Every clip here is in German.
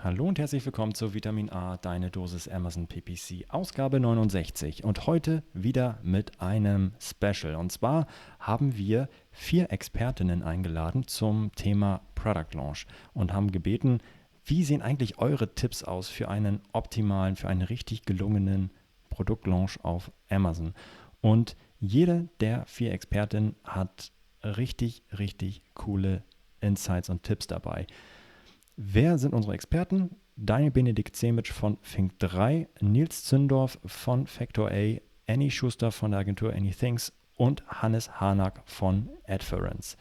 Hallo und herzlich willkommen zu Vitamin A, deine Dosis Amazon PPC, Ausgabe 69. Und heute wieder mit einem Special. Und zwar haben wir vier Expertinnen eingeladen zum Thema Product Launch und haben gebeten, wie sehen eigentlich eure Tipps aus für einen optimalen, für einen richtig gelungenen Produktlaunch auf Amazon? Und jede der vier Expertinnen hat richtig, richtig coole Insights und Tipps dabei. Wer sind unsere Experten? Daniel Benedikt Zemitsch von Fink3, Nils Zündorf von Factor A, Annie Schuster von der Agentur Anythings und Hannes Harnack von Adference.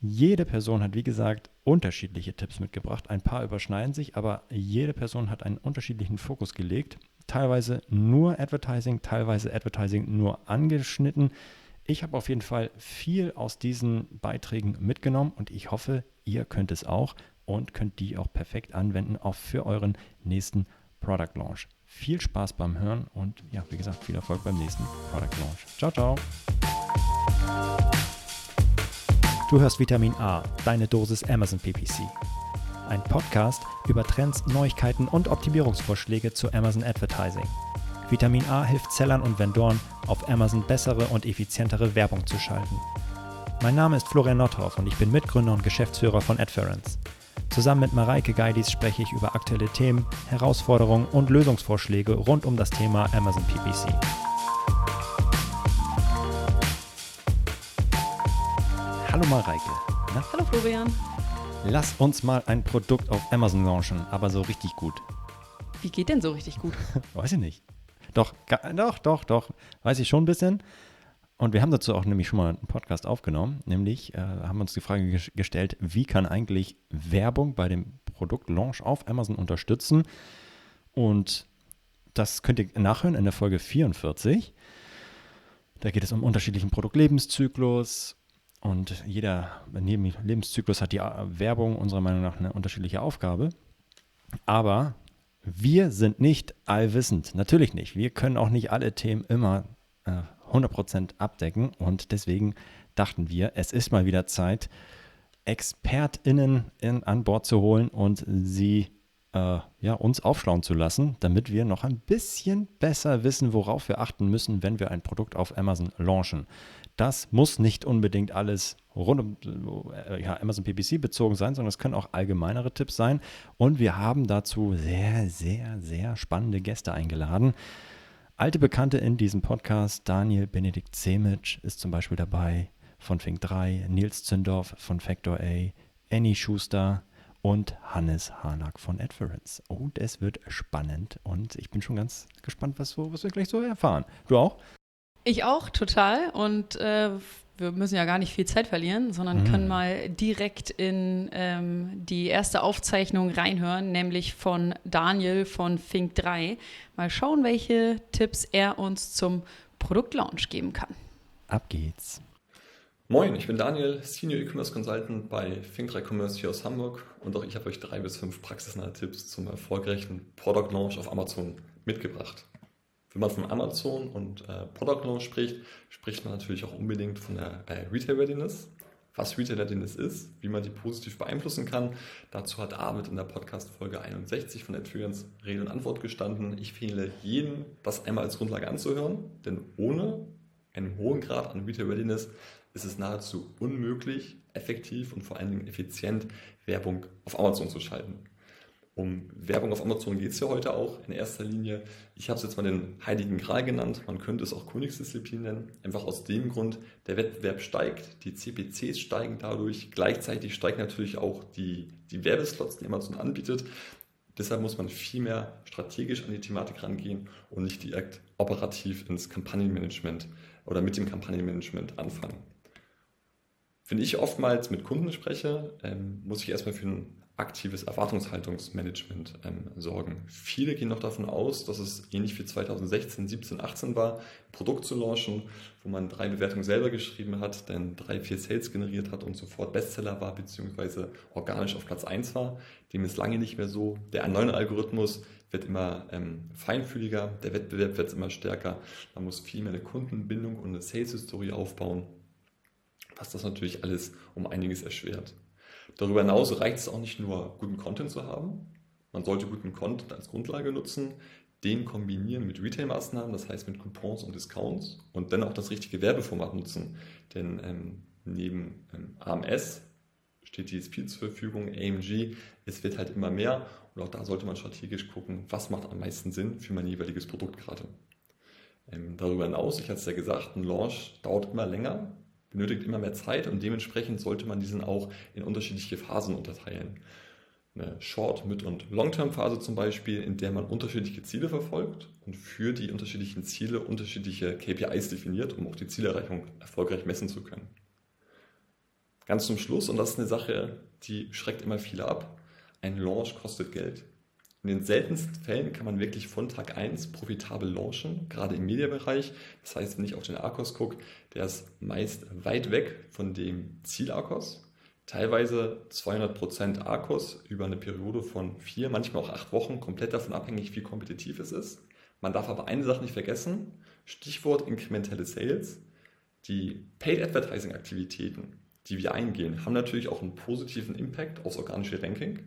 Jede Person hat, wie gesagt, unterschiedliche Tipps mitgebracht. Ein paar überschneiden sich, aber jede Person hat einen unterschiedlichen Fokus gelegt. Teilweise nur Advertising, teilweise Advertising nur angeschnitten. Ich habe auf jeden Fall viel aus diesen Beiträgen mitgenommen und ich hoffe, ihr könnt es auch und könnt die auch perfekt anwenden, auch für euren nächsten Product Launch. Viel Spaß beim Hören und ja, wie gesagt, viel Erfolg beim nächsten Product Launch. Ciao, ciao. Du hörst Vitamin A, deine Dosis Amazon PPC. Ein Podcast über Trends, Neuigkeiten und Optimierungsvorschläge zu Amazon Advertising. Vitamin A hilft Sellern und Vendoren, auf Amazon bessere und effizientere Werbung zu schalten. Mein Name ist Florian Nothoff und ich bin Mitgründer und Geschäftsführer von Adference. Zusammen mit Mareike Geidis spreche ich über aktuelle Themen, Herausforderungen und Lösungsvorschläge rund um das Thema Amazon PPC. Hallo Mareike. Na? Hallo Florian. Lass uns mal ein Produkt auf Amazon launchen, aber so richtig gut. Wie geht denn so richtig gut? Weiß ich nicht. Doch, doch, doch, doch. Weiß ich schon ein bisschen. Und wir haben dazu auch nämlich schon mal einen Podcast aufgenommen, nämlich äh, haben uns die Frage ges gestellt, wie kann eigentlich Werbung bei dem Produktlaunch auf Amazon unterstützen? Und das könnt ihr nachhören in der Folge 44. Da geht es um unterschiedlichen Produktlebenszyklus und jeder Lebenszyklus hat die äh, Werbung unserer Meinung nach eine unterschiedliche Aufgabe. Aber wir sind nicht allwissend, natürlich nicht. Wir können auch nicht alle Themen immer äh, 100% abdecken. Und deswegen dachten wir, es ist mal wieder Zeit, ExpertInnen in, an Bord zu holen und sie äh, ja, uns aufschlauen zu lassen, damit wir noch ein bisschen besser wissen, worauf wir achten müssen, wenn wir ein Produkt auf Amazon launchen. Das muss nicht unbedingt alles rund um äh, ja, Amazon PPC bezogen sein, sondern es können auch allgemeinere Tipps sein. Und wir haben dazu sehr, sehr, sehr spannende Gäste eingeladen. Alte Bekannte in diesem Podcast, Daniel Benedikt Zemitsch ist zum Beispiel dabei von Fink 3, Nils Zündorf von Factor A, Annie Schuster und Hannes Harnack von Adference. Und es wird spannend und ich bin schon ganz gespannt, was, was wir gleich so erfahren. Du auch? Ich auch, total. Und äh, wir müssen ja gar nicht viel Zeit verlieren, sondern mhm. können mal direkt in ähm, die erste Aufzeichnung reinhören, nämlich von Daniel von Think 3. Mal schauen, welche Tipps er uns zum Produktlaunch geben kann. Ab geht's. Moin, ich bin Daniel, Senior E-Commerce Consultant bei Think3 Commerce hier aus Hamburg und auch ich habe euch drei bis fünf praxisnahe Tipps zum erfolgreichen Product Launch auf Amazon mitgebracht. Wenn man von Amazon und äh, Product Launch spricht, spricht man natürlich auch unbedingt von der äh, Retail Readiness. Was Retail Readiness ist, wie man die positiv beeinflussen kann. Dazu hat David in der Podcast-Folge 61 von Adference Rede und Antwort gestanden. Ich fehle jedem, das einmal als Grundlage anzuhören, denn ohne einen hohen Grad an Retail Readiness ist es nahezu unmöglich, effektiv und vor allen Dingen effizient Werbung auf Amazon zu schalten. Um Werbung auf Amazon geht es ja heute auch in erster Linie. Ich habe es jetzt mal den Heiligen Gral genannt. Man könnte es auch Königsdisziplin nennen. Einfach aus dem Grund, der Wettbewerb steigt, die CPCs steigen dadurch. Gleichzeitig steigen natürlich auch die, die Werbeslots, die Amazon anbietet. Deshalb muss man viel mehr strategisch an die Thematik rangehen und nicht direkt operativ ins Kampagnenmanagement oder mit dem Kampagnenmanagement anfangen. Wenn ich oftmals mit Kunden spreche, ähm, muss ich erstmal für einen aktives Erwartungshaltungsmanagement ähm, sorgen. Viele gehen noch davon aus, dass es ähnlich wie 2016, 17, 18 war, ein Produkt zu launchen, wo man drei Bewertungen selber geschrieben hat, dann drei, vier Sales generiert hat und sofort Bestseller war, beziehungsweise organisch auf Platz 1 war. Dem ist lange nicht mehr so. Der neue Algorithmus wird immer ähm, feinfühliger, der Wettbewerb wird immer stärker. Man muss viel mehr eine Kundenbindung und eine Sales-Historie aufbauen, was das natürlich alles um einiges erschwert. Darüber hinaus reicht es auch nicht nur, guten Content zu haben. Man sollte guten Content als Grundlage nutzen, den kombinieren mit Retail-Maßnahmen, das heißt mit Coupons und Discounts und dann auch das richtige Werbeformat nutzen. Denn ähm, neben ähm, AMS steht DSP zur Verfügung, AMG, es wird halt immer mehr und auch da sollte man strategisch gucken, was macht am meisten Sinn für mein jeweiliges Produkt gerade. Ähm, darüber hinaus, ich hatte es ja gesagt, ein Launch dauert immer länger, benötigt immer mehr Zeit und dementsprechend sollte man diesen auch in unterschiedliche Phasen unterteilen. Eine Short-, Mid- und Long-Term-Phase zum Beispiel, in der man unterschiedliche Ziele verfolgt und für die unterschiedlichen Ziele unterschiedliche KPIs definiert, um auch die Zielerreichung erfolgreich messen zu können. Ganz zum Schluss, und das ist eine Sache, die schreckt immer viele ab, ein Launch kostet Geld. In den seltensten Fällen kann man wirklich von Tag 1 profitabel launchen, gerade im Mediabereich. Das heißt, wenn ich auf den Arkos gucke, der ist meist weit weg von dem Ziel-Arkos. Teilweise 200% Arkos über eine Periode von vier, manchmal auch acht Wochen, komplett davon abhängig, wie kompetitiv es ist. Man darf aber eine Sache nicht vergessen, Stichwort inkrementelle Sales. Die Paid Advertising Aktivitäten, die wir eingehen, haben natürlich auch einen positiven Impact aufs organische Ranking.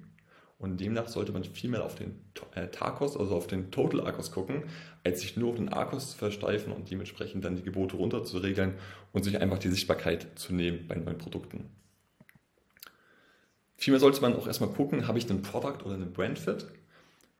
Und demnach sollte man viel mehr auf den äh, Tarkos, also auf den Total Arkos gucken, als sich nur auf den Arkos zu versteifen und dementsprechend dann die Gebote runter zu regeln und sich einfach die Sichtbarkeit zu nehmen bei neuen Produkten. Vielmehr sollte man auch erstmal gucken, habe ich einen Product oder einen Brand Fit?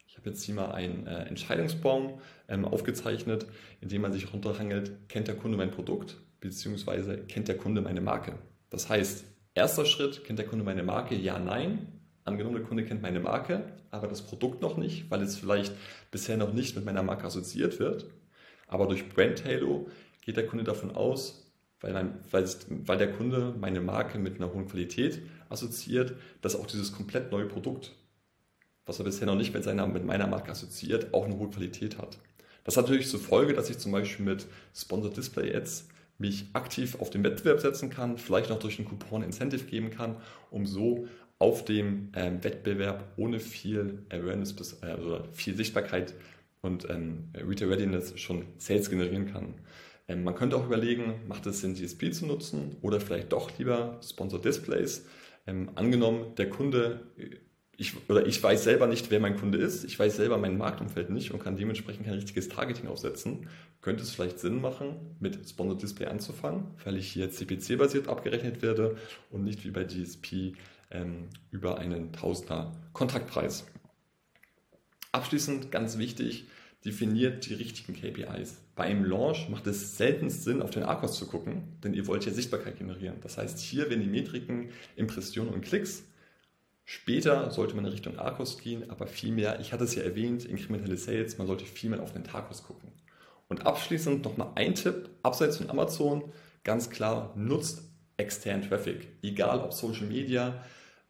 Ich habe jetzt hier mal einen äh, Entscheidungsbaum ähm, aufgezeichnet, in dem man sich runterhangelt, kennt der Kunde mein Produkt, beziehungsweise kennt der Kunde meine Marke. Das heißt, erster Schritt, kennt der Kunde meine Marke? Ja, nein angenommen, der Kunde kennt meine Marke, aber das Produkt noch nicht, weil es vielleicht bisher noch nicht mit meiner Marke assoziiert wird. Aber durch Brand Halo geht der Kunde davon aus, weil, mein, weil, weil der Kunde meine Marke mit einer hohen Qualität assoziiert, dass auch dieses komplett neue Produkt, was er bisher noch nicht mit, seiner, mit meiner Marke assoziiert, auch eine hohe Qualität hat. Das hat natürlich zur Folge, dass ich zum Beispiel mit Sponsored Display Ads mich aktiv auf den Wettbewerb setzen kann, vielleicht noch durch einen Coupon Incentive geben kann, um so auf dem ähm, Wettbewerb ohne viel Awareness bis, äh, oder viel Sichtbarkeit und ähm, Retail Readiness schon Sales generieren kann. Ähm, man könnte auch überlegen, macht es Sinn, DSP zu nutzen oder vielleicht doch lieber Sponsor Displays. Ähm, angenommen, der Kunde, ich, oder ich weiß selber nicht, wer mein Kunde ist, ich weiß selber mein Marktumfeld nicht und kann dementsprechend kein richtiges Targeting aufsetzen, könnte es vielleicht Sinn machen, mit Sponsor Display anzufangen, weil ich hier CPC-basiert abgerechnet werde und nicht wie bei DSP ähm, über einen Tausender Kontaktpreis. Abschließend ganz wichtig, definiert die richtigen KPIs. Bei einem Launch macht es selten Sinn, auf den Arkos zu gucken, denn ihr wollt ja Sichtbarkeit generieren. Das heißt, hier werden die Metriken Impressionen und Klicks. Später sollte man in Richtung Arkos gehen, aber vielmehr, ich hatte es ja erwähnt, inkrementelle Sales, man sollte viel mehr auf den Tarkos gucken. Und abschließend nochmal ein Tipp, abseits von Amazon, ganz klar, nutzt externen Traffic. Egal ob Social Media,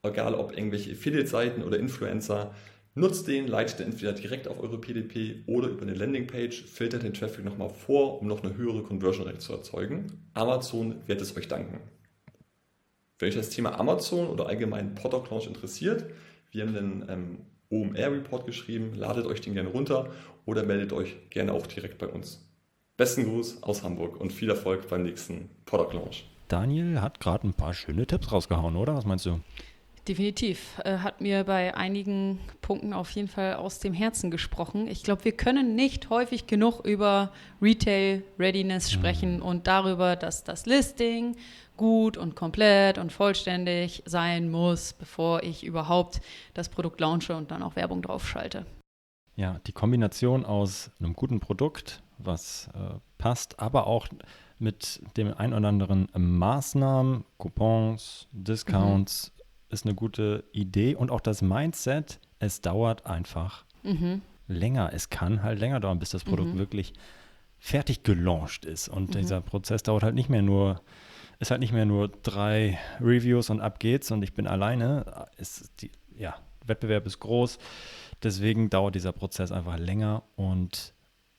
egal ob irgendwelche Affiliate-Seiten oder Influencer, nutzt den, leitet den entweder direkt auf eure PDP oder über eine Landingpage, filtert den Traffic nochmal vor, um noch eine höhere Conversion Rate zu erzeugen. Amazon wird es euch danken. Wenn euch das Thema Amazon oder allgemein Product Launch interessiert, wir haben einen ähm, OMR-Report geschrieben, ladet euch den gerne runter oder meldet euch gerne auch direkt bei uns. Besten Gruß aus Hamburg und viel Erfolg beim nächsten Product Launch. Daniel hat gerade ein paar schöne Tipps rausgehauen, oder? Was meinst du? Definitiv. Äh, hat mir bei einigen Punkten auf jeden Fall aus dem Herzen gesprochen. Ich glaube, wir können nicht häufig genug über Retail Readiness mhm. sprechen mhm. und darüber, dass das Listing gut und komplett und vollständig sein muss, bevor ich überhaupt das Produkt launche und dann auch Werbung drauf schalte. Ja, die Kombination aus einem guten Produkt, was äh, passt, aber auch mit dem ein oder anderen Maßnahmen, Coupons, Discounts, mhm ist eine gute Idee und auch das Mindset, es dauert einfach mhm. länger. Es kann halt länger dauern, bis das Produkt mhm. wirklich fertig gelauncht ist. Und mhm. dieser Prozess dauert halt nicht mehr nur, ist halt nicht mehr nur drei Reviews und ab geht's und ich bin alleine. Es, die, ja, Wettbewerb ist groß, deswegen dauert dieser Prozess einfach länger und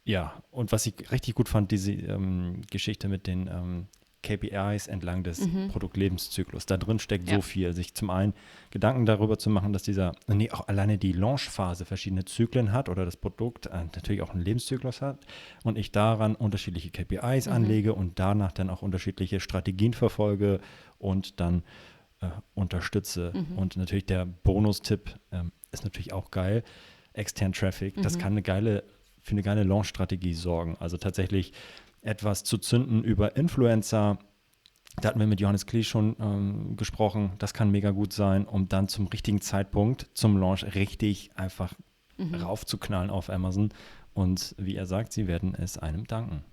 ja, und was ich richtig gut fand, diese ähm, Geschichte mit den ähm, KPIs entlang des mhm. Produktlebenszyklus. Da drin steckt ja. so viel. Sich zum einen Gedanken darüber zu machen, dass dieser, nee, auch alleine die Launchphase verschiedene Zyklen hat oder das Produkt äh, natürlich auch einen Lebenszyklus hat und ich daran unterschiedliche KPIs mhm. anlege und danach dann auch unterschiedliche Strategien verfolge und dann äh, unterstütze. Mhm. Und natürlich der Bonustipp, ähm, ist natürlich auch geil. Extern Traffic, das kann eine geile, für eine geile Launch-Strategie sorgen. Also tatsächlich etwas zu zünden über Influencer. Da hatten wir mit Johannes Klee schon ähm, gesprochen. Das kann mega gut sein, um dann zum richtigen Zeitpunkt zum Launch richtig einfach raufzuknallen auf Amazon. Und wie er sagt, sie werden es einem danken.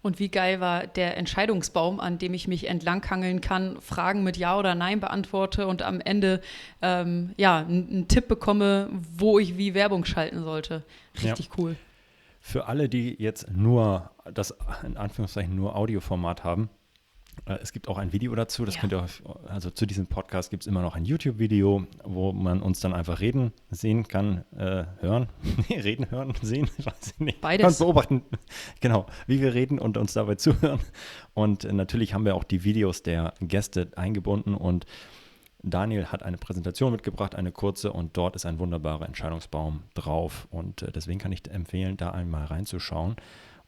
Und wie geil war der Entscheidungsbaum, an dem ich mich entlanghangeln kann, Fragen mit Ja oder Nein beantworte und am Ende ähm, ja, einen einen Tipp bekomme, wo ich wie Werbung schalten sollte. Richtig cool. Für alle, die jetzt nur das in Anführungszeichen nur Audioformat haben, äh, es gibt auch ein Video dazu. Das Ja. könnt ihr euch, also zu diesem Podcast gibt es immer noch ein YouTube-Video, wo man uns dann einfach reden sehen kann, äh, hören. Nee, reden, hören, sehen, ich weiß nicht. Beides. Kann beobachten, genau, wie wir reden und uns dabei zuhören. Und äh, natürlich haben wir auch die Videos der Gäste eingebunden und Daniel hat eine Präsentation mitgebracht, eine kurze, und dort ist ein wunderbarer Entscheidungsbaum drauf. Und äh, deswegen kann ich empfehlen, da einmal reinzuschauen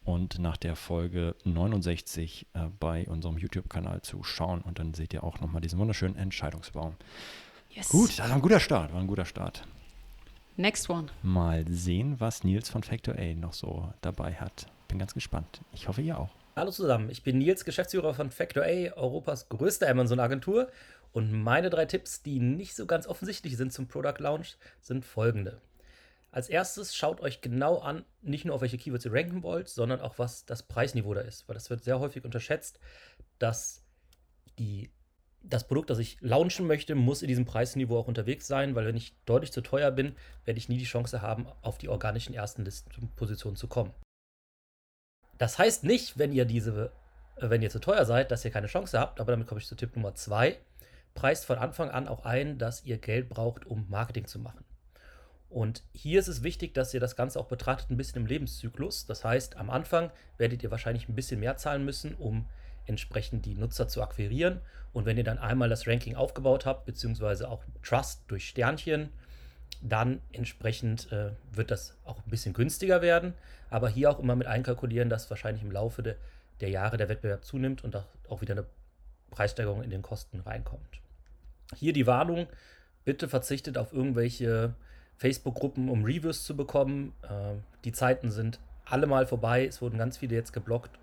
und nach der Folge 69 äh, bei unserem YouTube-Kanal zu schauen. Und dann seht ihr auch nochmal diesen wunderschönen Entscheidungsbaum. Yes. Gut, das war ein guter Start, war ein guter Start. Next one. Mal sehen, was Nils von Factor A noch so dabei hat. Bin ganz gespannt. Ich hoffe, ihr auch. Hallo zusammen, ich bin Nils, Geschäftsführer von Factor A, Europas größte Amazon-Agentur. Und meine drei Tipps, die nicht so ganz offensichtlich sind zum Product Launch, sind folgende. Als erstes schaut euch genau an, nicht nur auf welche Keywords ihr ranken wollt, sondern auch was das Preisniveau da ist. Weil das wird sehr häufig unterschätzt, dass die, das Produkt, das ich launchen möchte, muss in diesem Preisniveau auch unterwegs sein, weil wenn ich deutlich zu teuer bin, werde ich nie die Chance haben, auf die organischen ersten Listenpositionen zu kommen. Das heißt nicht, wenn ihr diese, äh, wenn ihr zu teuer seid, dass ihr keine Chance habt, aber damit komme ich zu Tipp Nummer zwei. Preist von Anfang an auch ein, dass ihr Geld braucht, um Marketing zu machen. Und hier ist es wichtig, dass ihr das Ganze auch betrachtet, ein bisschen im Lebenszyklus. Das heißt, am Anfang werdet ihr wahrscheinlich ein bisschen mehr zahlen müssen, um entsprechend die Nutzer zu akquirieren. Und wenn ihr dann einmal das Ranking aufgebaut habt, beziehungsweise auch Trust durch Sternchen, dann entsprechend äh, wird das auch ein bisschen günstiger werden. Aber hier auch immer mit einkalkulieren, dass wahrscheinlich im Laufe de, der Jahre der Wettbewerb zunimmt und auch, auch wieder eine Preissteigerung in den Kosten reinkommt. Hier die Warnung, bitte verzichtet auf irgendwelche Facebook-Gruppen, um Reviews zu bekommen. Äh, die Zeiten sind alle mal vorbei. Es wurden ganz viele jetzt geblockt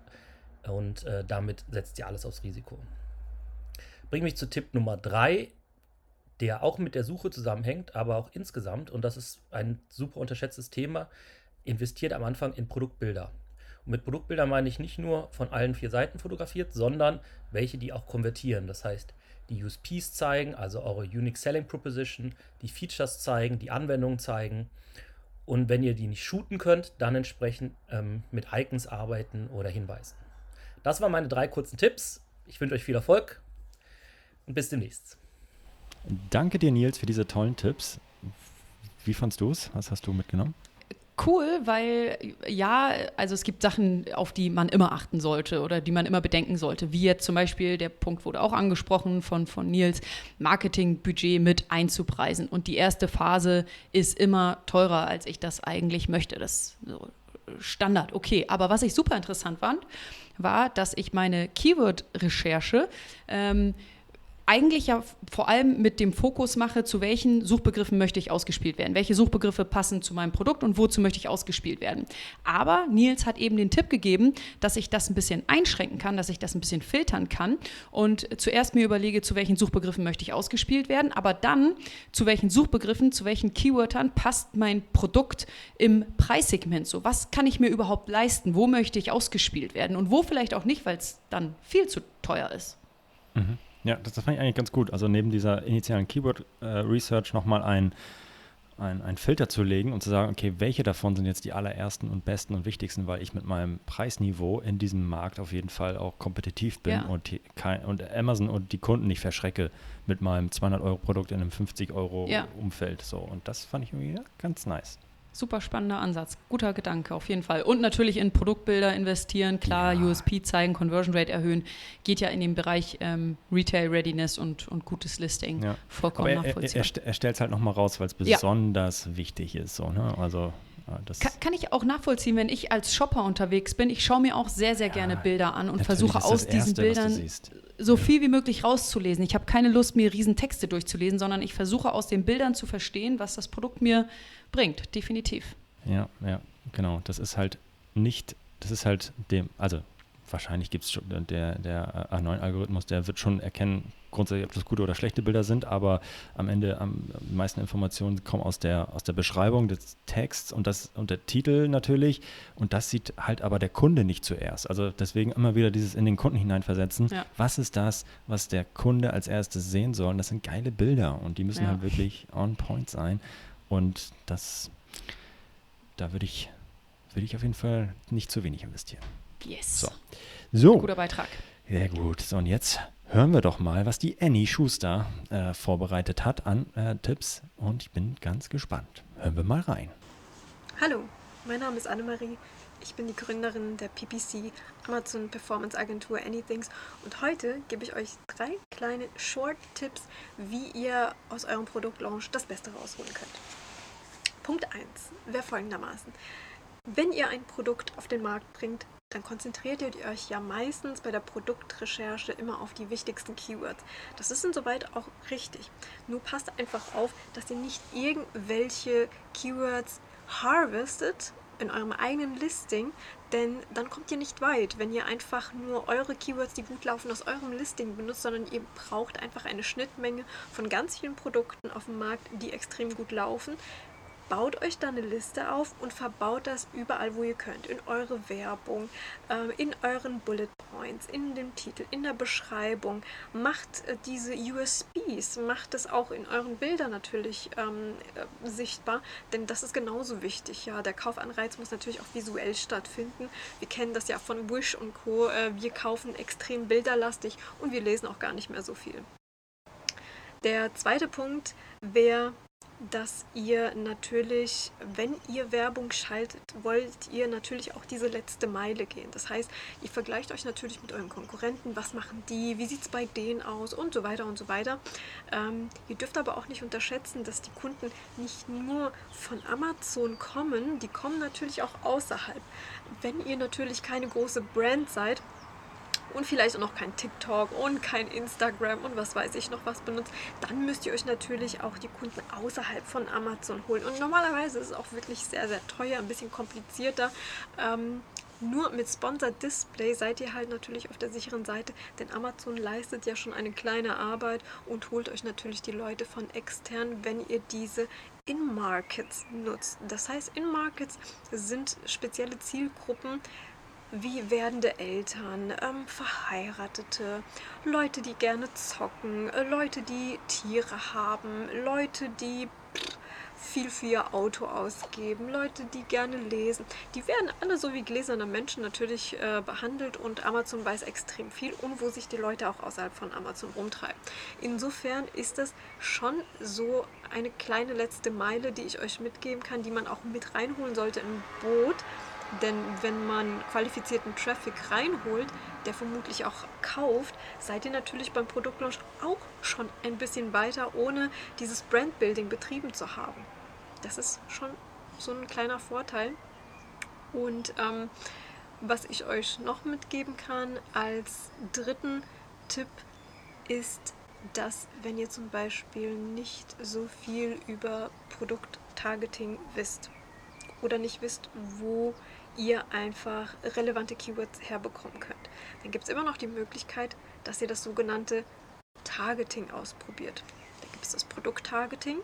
und äh, damit setzt ihr alles aufs Risiko. Bringt mich zu Tipp Nummer 3, der auch mit der Suche zusammenhängt, aber auch insgesamt, und das ist ein super unterschätztes Thema, investiert am Anfang in Produktbilder. Und mit Produktbildern meine ich nicht nur von allen vier Seiten fotografiert, sondern welche, die auch konvertieren. Das heißt, die USPs zeigen, also eure Unique Selling Proposition, die Features zeigen, die Anwendungen zeigen. Und wenn ihr die nicht shooten könnt, dann entsprechend ähm, mit Icons arbeiten oder Hinweisen. Das waren meine drei kurzen Tipps. Ich wünsche euch viel Erfolg und bis demnächst. Danke dir, Nils, für diese tollen Tipps. Wie fandst du es? Was hast du mitgenommen? Cool, weil ja, also es gibt Sachen, auf die man immer achten sollte oder die man immer bedenken sollte. Wie jetzt zum Beispiel, der Punkt wurde auch angesprochen von, von Nils, Marketingbudget mit einzupreisen. Und die erste Phase ist immer teurer, als ich das eigentlich möchte. Das ist so Standard, okay. Aber was ich super interessant fand, war, dass ich meine Keyword-Recherche ähm, eigentlich ja vor allem mit dem Fokus mache, zu welchen Suchbegriffen möchte ich ausgespielt werden. Welche Suchbegriffe passen zu meinem Produkt und wozu möchte ich ausgespielt werden. Aber Nils hat eben den Tipp gegeben, dass ich das ein bisschen einschränken kann, dass ich das ein bisschen filtern kann und zuerst mir überlege, zu welchen Suchbegriffen möchte ich ausgespielt werden, aber dann zu welchen Suchbegriffen, zu welchen Keywörtern passt mein Produkt im Preissegment so. Was kann ich mir überhaupt leisten? Wo möchte ich ausgespielt werden und wo vielleicht auch nicht, weil es dann viel zu teuer ist. Ja, das, das fand ich eigentlich ganz gut. Also neben dieser initialen Keyword-Research nochmal ein, ein, ein Filter zu legen und zu sagen, okay, welche davon sind jetzt die allerersten und besten und wichtigsten, weil ich mit meinem Preisniveau in diesem Markt auf jeden Fall auch kompetitiv bin Ja. und, kein, und Amazon und die Kunden nicht verschrecke mit meinem 200-Euro-Produkt in einem 50-Euro-Umfeld. Ja. So, und das fand ich irgendwie ja, ganz nice. Super spannender Ansatz. Guter Gedanke, auf jeden Fall. Und natürlich in Produktbilder investieren, klar, Ja. USP zeigen, Conversion Rate erhöhen. Geht ja in den Bereich ähm, Retail Readiness und, und gutes Listing. Ja. Vollkommen Aber er, er, er, nachvollziehbar. er stellt es halt nochmal raus, weil es Ja. besonders wichtig ist. So, ne? Also Das kann, kann, ich auch nachvollziehen, wenn ich als Shopper unterwegs bin. Ich schaue mir auch sehr, sehr ja, gerne Bilder an und versuche aus diesen Erste, Bildern so viel wie möglich rauszulesen. Ich habe keine Lust, mir riesen Texte durchzulesen, sondern ich versuche aus den Bildern zu verstehen, was das Produkt mir bringt. Definitiv. Ja, ja, genau. Das ist halt nicht, das ist halt dem, also wahrscheinlich gibt es schon, der, der A9-Algorithmus, der wird schon erkennen, grundsätzlich, ob das gute oder schlechte Bilder sind, aber am Ende am meisten Informationen kommen aus der, aus der Beschreibung des Texts und, das, und der Titel natürlich. Und das sieht halt aber der Kunde nicht zuerst. Also deswegen immer wieder dieses in den Kunden hineinversetzen. Ja. Was ist das, was der Kunde als erstes sehen soll? Und das sind geile Bilder und die müssen ja. halt wirklich on point sein. Und das, da würde ich, würde ich auf jeden Fall nicht zu wenig investieren. Yes. So. so. Guter Beitrag. Sehr gut. So, und jetzt hören wir doch mal, was die Annie Schuster äh, vorbereitet hat an äh, Tipps. Und ich bin ganz gespannt. Hören wir mal rein. Hallo, mein Name ist Annemarie. Ich bin die Gründerin der PPC Amazon Performance Agentur Anythings und heute gebe ich euch drei kleine Short-Tipps, wie ihr aus eurem Produktlaunch das Beste rausholen könnt. Punkt 1 wäre folgendermaßen. Wenn ihr ein Produkt auf den Markt bringt, dann konzentriert ihr euch ja meistens bei der Produktrecherche immer auf die wichtigsten Keywords. Das ist insoweit auch richtig. Nur passt einfach auf, dass ihr nicht irgendwelche Keywords harvestet in eurem eigenen Listing, denn dann kommt ihr nicht weit, wenn ihr einfach nur eure Keywords, die gut laufen, aus eurem Listing benutzt, sondern ihr braucht einfach eine Schnittmenge von ganz vielen Produkten auf dem Markt, die extrem gut laufen, baut euch da eine Liste auf und verbaut das überall, wo ihr könnt. In eure Werbung, ähm, in euren Bullet Points, in dem Titel, in der Beschreibung. Macht äh, diese USBs, macht es auch in euren Bildern natürlich ähm, äh, sichtbar, denn das ist genauso wichtig. Ja, der Kaufanreiz muss natürlich auch visuell stattfinden. Wir kennen das ja von Wish und Co. Äh, wir kaufen extrem bilderlastig und wir lesen auch gar nicht mehr so viel. Der zweite Punkt wäre dass ihr natürlich, wenn ihr Werbung schaltet, wollt ihr natürlich auch diese letzte Meile gehen. Das heißt, ihr vergleicht euch natürlich mit euren Konkurrenten, was machen die, wie sieht es bei denen aus und so weiter und so weiter. Ähm, ihr dürft aber auch nicht unterschätzen, dass die Kunden nicht nur von Amazon kommen, die kommen natürlich auch außerhalb. Wenn ihr natürlich keine große Brand seid, und vielleicht auch noch kein TikTok und kein Instagram und was weiß ich noch was benutzt, dann müsst ihr euch natürlich auch die Kunden außerhalb von Amazon holen. Und normalerweise ist es auch wirklich sehr, sehr teuer, ein bisschen komplizierter. Ähm, nur mit Sponsored Display seid ihr halt natürlich auf der sicheren Seite, denn Amazon leistet ja schon eine kleine Arbeit und holt euch natürlich die Leute von extern, wenn ihr diese In-Markets nutzt. Das heißt, In-Markets sind spezielle Zielgruppen, wie werdende Eltern, ähm, Verheiratete, Leute, die gerne zocken, äh, Leute, die Tiere haben, Leute, die viel für ihr Auto ausgeben, Leute, die gerne lesen. Die werden alle so wie gläserne Menschen natürlich äh, behandelt und Amazon weiß extrem viel und wo sich die Leute auch außerhalb von Amazon rumtreiben. Insofern ist das schon so eine kleine letzte Meile, die ich euch mitgeben kann, die man auch mit reinholen sollte im Boot denn wenn man qualifizierten Traffic reinholt, der vermutlich auch kauft, seid ihr natürlich beim Produktlaunch auch schon ein bisschen weiter, ohne dieses Brandbuilding betrieben zu haben. Das ist schon so ein kleiner Vorteil. Und ähm, was ich euch noch mitgeben kann als dritten Tipp ist, dass wenn ihr zum Beispiel nicht so viel über Produkttargeting wisst oder nicht wisst, wo ihr einfach relevante Keywords herbekommen könnt. Dann gibt es immer noch die Möglichkeit, dass ihr das sogenannte Targeting ausprobiert. Da gibt es das Produkttargeting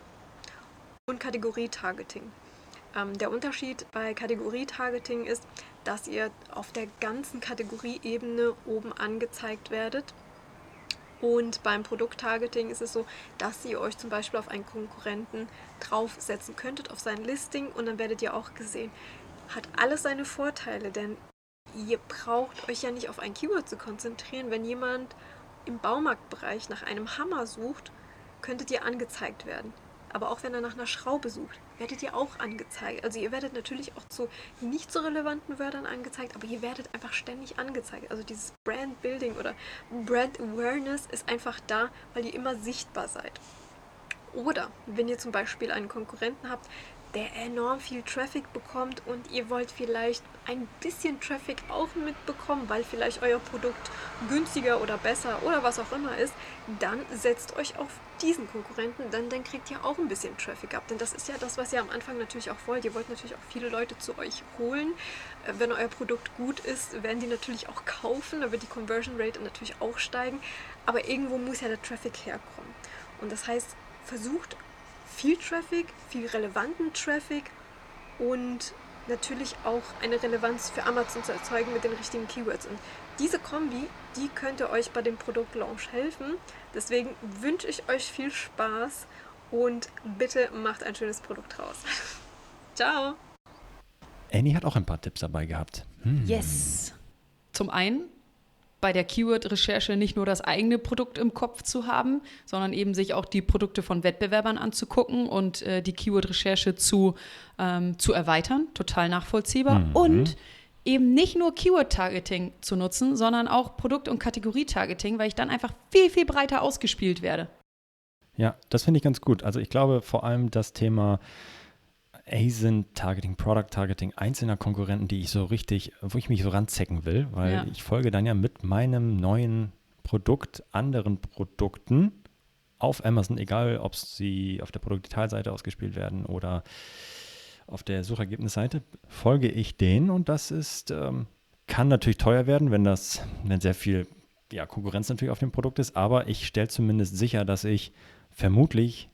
und Kategorietargeting. Ähm, der Unterschied bei Kategorietargeting ist, dass ihr auf der ganzen Kategorieebene oben angezeigt werdet. Und beim Produkttargeting ist es so, dass ihr euch zum Beispiel auf einen Konkurrenten draufsetzen könntet, auf sein Listing und dann werdet ihr auch gesehen, hat alles seine Vorteile, denn ihr braucht euch ja nicht auf ein Keyword zu konzentrieren. Wenn jemand im Baumarktbereich nach einem Hammer sucht, könntet ihr angezeigt werden. Aber auch wenn er nach einer Schraube sucht, werdet ihr auch angezeigt. Also ihr werdet natürlich auch zu nicht so relevanten Wörtern angezeigt, aber ihr werdet einfach ständig angezeigt. Also dieses Brand Building oder Brand Awareness ist einfach da, weil ihr immer sichtbar seid. Oder wenn ihr zum Beispiel einen Konkurrenten habt, der enorm viel Traffic bekommt und ihr wollt vielleicht ein bisschen Traffic auch mitbekommen, weil vielleicht euer Produkt günstiger oder besser oder was auch immer ist, dann setzt euch auf diesen Konkurrenten, denn dann kriegt ihr auch ein bisschen Traffic ab. Denn das ist ja das, was ihr am Anfang natürlich auch wollt. Ihr wollt natürlich auch viele Leute zu euch holen. Äh, wenn euer Produkt gut ist, werden die natürlich auch kaufen, da wird die Conversion Rate natürlich auch steigen. Aber irgendwo muss ja der Traffic herkommen. Und das heißt, versucht viel Traffic, viel relevanten Traffic und natürlich auch eine Relevanz für Amazon zu erzeugen mit den richtigen Keywords. Und diese Kombi, die könnte euch bei dem Produktlaunch helfen. Deswegen wünsche ich euch viel Spaß und bitte macht ein schönes Produkt raus. Ciao! Annie hat auch ein paar Tipps dabei gehabt. Hm. Yes! Zum einen bei der Keyword-Recherche nicht nur das eigene Produkt im Kopf zu haben, sondern eben sich auch die Produkte von Wettbewerbern anzugucken und äh, die Keyword-Recherche zu, ähm, zu erweitern. Total nachvollziehbar. Mhm. Und eben nicht nur Keyword-Targeting zu nutzen, sondern auch Produkt- und Kategorie-Targeting, weil ich dann einfach viel, viel breiter ausgespielt werde. Ja, das finde ich ganz gut. Also ich glaube vor allem das Thema ASIN-Targeting, Product-Targeting einzelner Konkurrenten, die ich so richtig, wo ich mich so ranzecken will, weil ja. ich folge dann ja mit meinem neuen Produkt anderen Produkten auf Amazon, egal ob sie auf der Produktdetailseite ausgespielt werden oder auf der Suchergebnisseite, folge ich denen und das ist, ähm, kann natürlich teuer werden, wenn das, wenn sehr viel ja, Konkurrenz natürlich auf dem Produkt ist, aber ich stelle zumindest sicher, dass ich vermutlich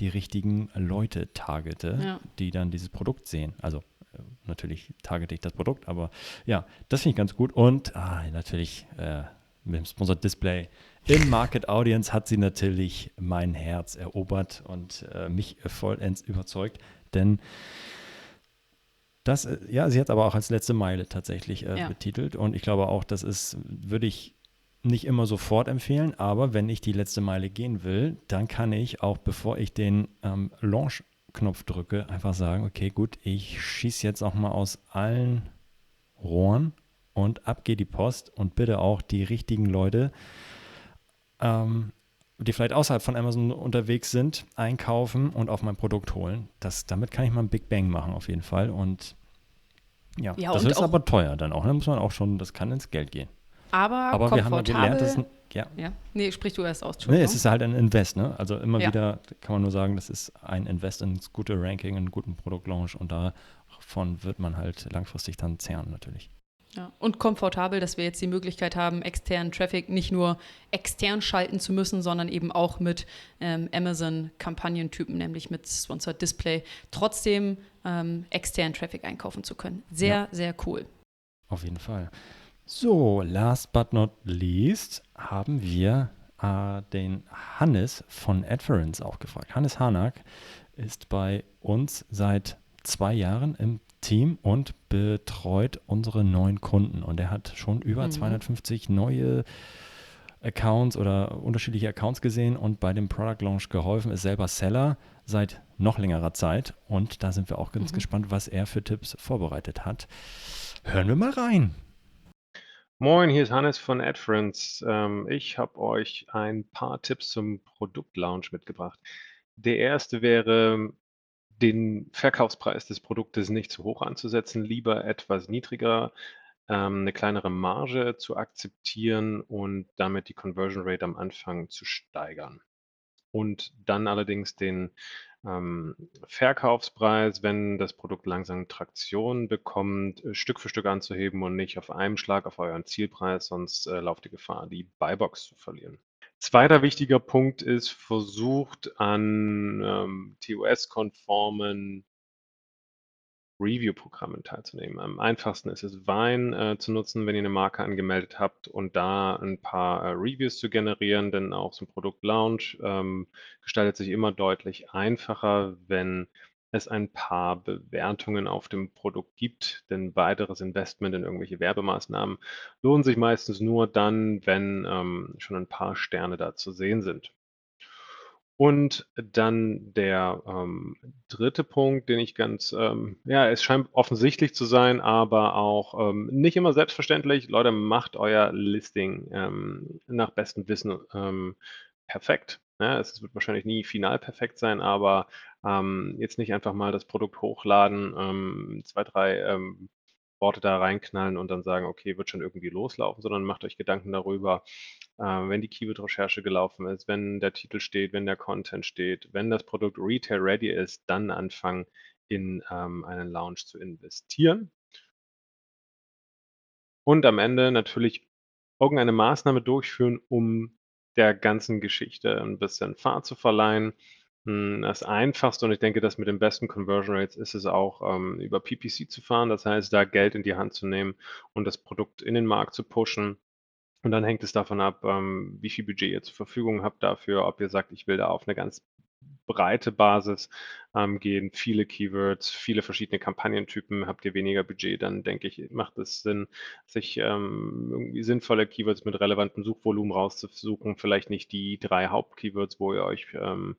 die richtigen Leute targete, ja. die dann dieses Produkt sehen. Also äh, natürlich targete ich das Produkt, aber ja, das finde ich ganz gut. Und ah, natürlich äh, mit dem Sponsored Display im Market Audience hat sie natürlich mein Herz erobert und äh, mich vollends überzeugt, denn das, äh, ja, sie hat aber auch als letzte Meile tatsächlich äh, ja. betitelt und ich glaube auch, das ist, würde ich nicht immer sofort empfehlen, aber wenn ich die letzte Meile gehen will, dann kann ich auch, bevor ich den ähm, Launch-Knopf drücke, einfach sagen, okay, gut, ich schieße jetzt auch mal aus allen Rohren und ab geht die Post und bitte auch die richtigen Leute, ähm, die vielleicht außerhalb von Amazon unterwegs sind, einkaufen und auf mein Produkt holen. Das, damit kann ich mal ein Big Bang machen auf jeden Fall und ja, ja das ist aber teuer dann auch. Da muss man auch schon, das kann ins Geld gehen. Aber, Aber wir haben ja gelernt, dass ja. ja. Nee, sprich du erst aus. Nee, es ist halt ein Invest, ne? Also immer ja. wieder kann man nur sagen, das ist ein Invest ins gute Ranking, einen guten Produktlaunch und davon wird man halt langfristig dann zehren natürlich. Ja, und komfortabel, dass wir jetzt die Möglichkeit haben, externen Traffic nicht nur extern schalten zu müssen, sondern eben auch mit ähm, Amazon-Kampagnentypen, nämlich mit Sponsored Display, trotzdem ähm, externen Traffic einkaufen zu können. Sehr, ja. sehr cool. Auf jeden Fall. So, last but not least haben wir äh, den Hannes von Adference auch gefragt. Hannes Hanak ist bei uns seit zwei Jahren im Team und betreut unsere neuen Kunden. Und er hat schon über mhm. 250 neue Accounts oder unterschiedliche Accounts gesehen und bei dem Product Launch geholfen, ist selber Seller seit noch längerer Zeit. Und da sind wir auch ganz mhm. gespannt, was er für Tipps vorbereitet hat. Hören wir mal rein. Moin, hier ist Hannes von AdFriends. Ähm, ich habe euch ein paar Tipps zum Produktlaunch mitgebracht. Der erste wäre, den Verkaufspreis des Produktes nicht zu hoch anzusetzen, lieber etwas niedriger, ähm, eine kleinere Marge zu akzeptieren und damit die Conversion Rate am Anfang zu steigern. Und dann allerdings den ähm, Verkaufspreis, wenn das Produkt langsam Traktion bekommt, äh, Stück für Stück anzuheben und nicht auf einem Schlag auf euren Zielpreis, sonst äh, lauft die Gefahr, die Buybox zu verlieren. Zweiter wichtiger Punkt ist, versucht an ähm, TOS-konformen Review-Programmen teilzunehmen. Am einfachsten ist es, Vine äh, zu nutzen, wenn ihr eine Marke angemeldet habt und da ein paar äh, Reviews zu generieren, denn auch so ein Produkt-Launch ähm, gestaltet sich immer deutlich einfacher, wenn es ein paar Bewertungen auf dem Produkt gibt, denn weiteres Investment in irgendwelche Werbemaßnahmen lohnt sich meistens nur dann, wenn ähm, schon ein paar Sterne da zu sehen sind. Und dann der ähm, dritte Punkt, den ich ganz, ähm, ja, es scheint offensichtlich zu sein, aber auch ähm, nicht immer selbstverständlich. Leute, macht euer Listing ähm, nach bestem Wissen ähm, perfekt. Ja, es wird wahrscheinlich nie final perfekt sein, aber ähm, jetzt nicht einfach mal das Produkt hochladen, zwei, drei Worte da reinknallen und dann sagen, okay, wird schon irgendwie loslaufen, sondern macht euch Gedanken darüber, äh, wenn die Keyword-Recherche gelaufen ist, wenn der Titel steht, wenn der Content steht, wenn das Produkt Retail ready ist, dann anfangen in ähm, einen Launch zu investieren. Und am Ende natürlich irgendeine Maßnahme durchführen, um der ganzen Geschichte ein bisschen Fahrt zu verleihen. Hm, das Einfachste und ich denke, das mit den besten Conversion Rates ist es auch, ähm, über PPC zu fahren. Das heißt, da Geld in die Hand zu nehmen und das Produkt in den Markt zu pushen. Und dann hängt es davon ab, ähm, wie viel Budget ihr zur Verfügung habt dafür, ob ihr sagt, ich will da auf eine ganz breite Basis ähm, gehen, viele Keywords, viele verschiedene Kampagnentypen. Habt ihr weniger Budget, dann denke ich, macht es Sinn, sich ähm, irgendwie sinnvolle Keywords mit relevantem Suchvolumen rauszusuchen. Vielleicht nicht die drei Hauptkeywords, wo ihr euch ähm,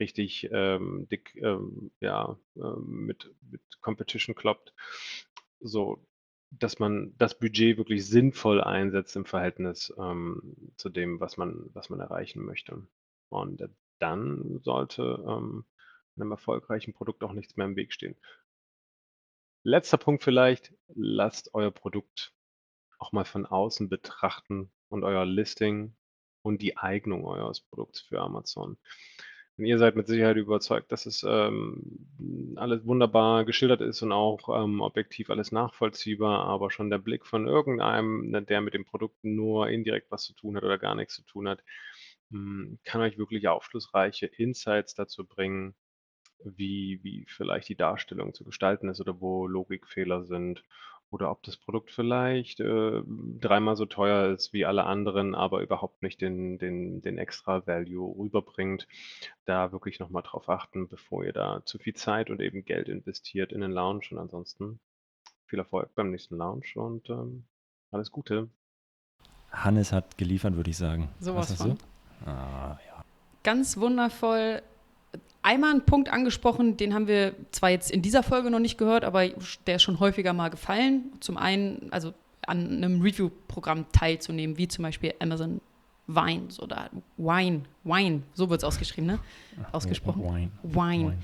richtig ähm, dick ähm, ja, ähm, mit, mit Competition kloppt. So, dass man das Budget wirklich sinnvoll einsetzt im Verhältnis zu dem, was man, was man erreichen möchte. Und dann sollte ähm, einem erfolgreichen Produkt auch nichts mehr im Weg stehen. Letzter Punkt vielleicht, lasst euer Produkt auch mal von außen betrachten und euer Listing und die Eignung eures Produkts für Amazon. Und ihr seid mit Sicherheit überzeugt, dass es ähm, alles wunderbar geschildert ist und auch ähm, objektiv alles nachvollziehbar, aber schon der Blick von irgendeinem, ne, der mit dem Produkt nur indirekt was zu tun hat oder gar nichts zu tun hat, hm, kann euch wirklich aufschlussreiche Insights dazu bringen, wie, wie vielleicht die Darstellung zu gestalten ist oder wo Logikfehler sind oder ob das Produkt vielleicht äh, dreimal so teuer ist wie alle anderen, aber überhaupt nicht den, den, den extra Value rüberbringt. Da wirklich nochmal drauf achten, bevor ihr da zu viel Zeit und eben Geld investiert in den Launch. Und ansonsten viel Erfolg beim nächsten Launch und ähm, alles Gute. Hannes hat geliefert, würde ich sagen. Sowas von. Du? Ah, ja. Ganz wundervoll. Einmal einen Punkt angesprochen, den haben wir zwar jetzt in dieser Folge noch nicht gehört, aber der ist schon häufiger mal gefallen. Zum einen, also an einem Review-Programm teilzunehmen, wie zum Beispiel Amazon Vines oder Wine, Wine, so wird es ausgeschrieben, ne? Ausgesprochen. Wine. Wine. Wine.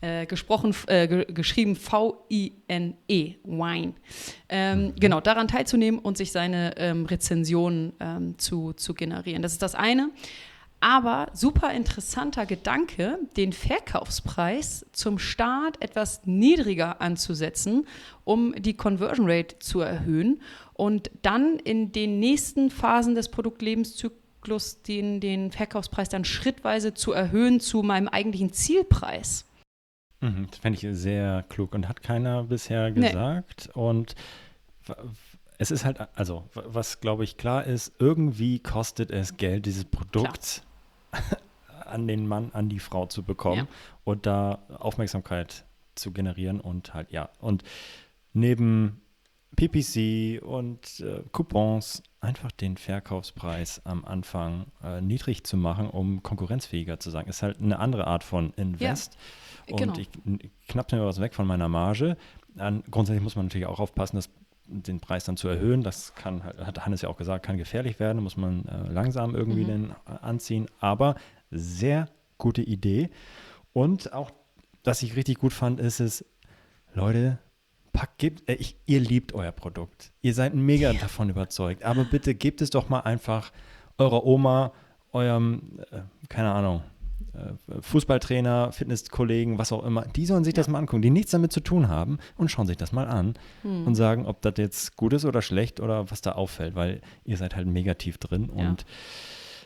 Äh, gesprochen, äh, ge geschrieben V-I-N-E, Wine. Ähm, mhm. Genau, daran teilzunehmen und sich seine ähm, Rezensionen ähm, zu, zu generieren. Das ist das eine. Aber super interessanter Gedanke, den Verkaufspreis zum Start etwas niedriger anzusetzen, um die Conversion Rate zu erhöhen und dann in den nächsten Phasen des Produktlebenszyklus Zyklus den, den Verkaufspreis dann schrittweise zu erhöhen zu meinem eigentlichen Zielpreis. Mhm, das fände ich sehr klug und hat keiner bisher gesagt. Nee. Und es ist halt, also was glaube ich klar ist, irgendwie kostet es Geld, dieses Produkt an den Mann, an die Frau zu bekommen ja. und da Aufmerksamkeit zu generieren und halt, ja. Und neben PPC und äh, Coupons einfach den Verkaufspreis am Anfang äh, niedrig zu machen, um konkurrenzfähiger zu sein. Ist halt eine andere Art von Invest. Ja, genau. Und ich knapp mir was weg von meiner Marge. Dann, grundsätzlich muss man natürlich auch aufpassen, dass den Preis dann zu erhöhen. Das kann, hat Hannes ja auch gesagt, kann gefährlich werden, muss man äh, langsam irgendwie mhm. den äh, anziehen. Aber sehr gute Idee. Und auch, was ich richtig gut fand, ist es, Leute, Pack, gebt, äh, ich, ihr liebt euer Produkt. Ihr seid mega ja. davon überzeugt. Aber bitte gebt es doch mal einfach eurer Oma, eurem, äh, keine Ahnung, äh, Fußballtrainer, Fitnesskollegen, was auch immer. Die sollen sich ja. das mal angucken, die nichts damit zu tun haben und schauen sich das mal an hm. und sagen, ob das jetzt gut ist oder schlecht oder was da auffällt, weil ihr seid halt mega tief drin ja. und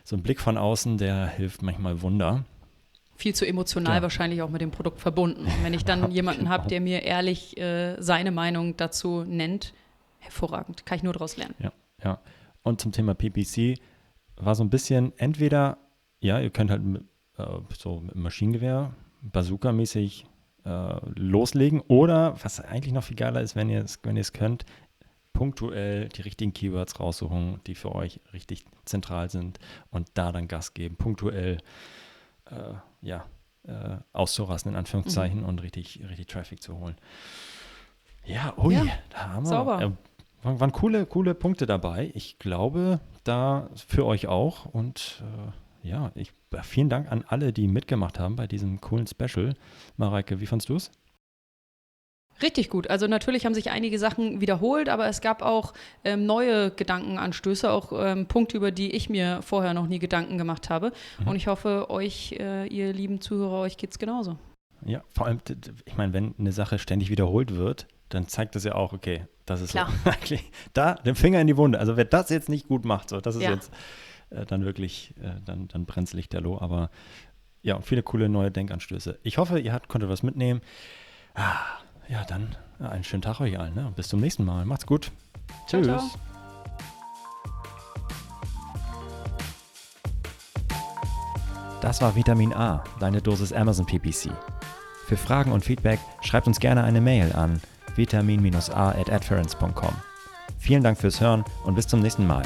so ein Blick von außen, der hilft manchmal Wunder viel zu emotional ja. wahrscheinlich auch mit dem Produkt verbunden. Und wenn ich dann jemanden habe, der mir ehrlich äh, seine Meinung dazu nennt, hervorragend, kann ich nur daraus lernen. Ja, ja. Und zum Thema PPC war so ein bisschen entweder, ja, ihr könnt halt äh, so mit Maschinengewehr, Bazooka-mäßig äh, loslegen oder, was eigentlich noch viel geiler ist, wenn ihr es wenn könnt, punktuell die richtigen Keywords raussuchen, die für euch richtig zentral sind und da dann Gas geben, punktuell äh, ja, äh, auszurasten, in Anführungszeichen, mhm. und richtig, richtig Traffic zu holen. Ja, ui, ja, da haben wir. Sauber. Äh, waren, coole, coole Punkte dabei. Ich glaube, da für euch auch. Und ja, ich, vielen Dank an alle, die mitgemacht haben bei diesem coolen Special. Mareike, wie fandest du es? Richtig gut. Also natürlich haben sich einige Sachen wiederholt, aber es gab auch ähm, neue Gedankenanstöße, auch ähm, Punkte, über die ich mir vorher noch nie Gedanken gemacht habe. Mhm. Und ich hoffe, euch, äh, ihr lieben Zuhörer, euch geht es genauso. Ja, vor allem, ich meine, wenn eine Sache ständig wiederholt wird, dann zeigt das ja auch, okay, das ist Klar. so, eigentlich da den Finger in die Wunde. Also wer das jetzt nicht gut macht, so, das ist Ja. jetzt äh, dann wirklich, äh, dann, dann brennt Lichterloh. Aber ja, viele coole neue Denkanstöße. Ich hoffe, ihr habt, konntet was mitnehmen. Ah, ja, dann ja, einen schönen Tag euch allen. Ne? Bis zum nächsten Mal. Macht's gut. Ciao, Tschüss. ciao. Das war Vitamin A, deine Dosis Amazon PPC. Für Fragen und Feedback schreibt uns gerne eine Mail an vitamin-a at adference.com. Vielen Dank fürs Hören und bis zum nächsten Mal.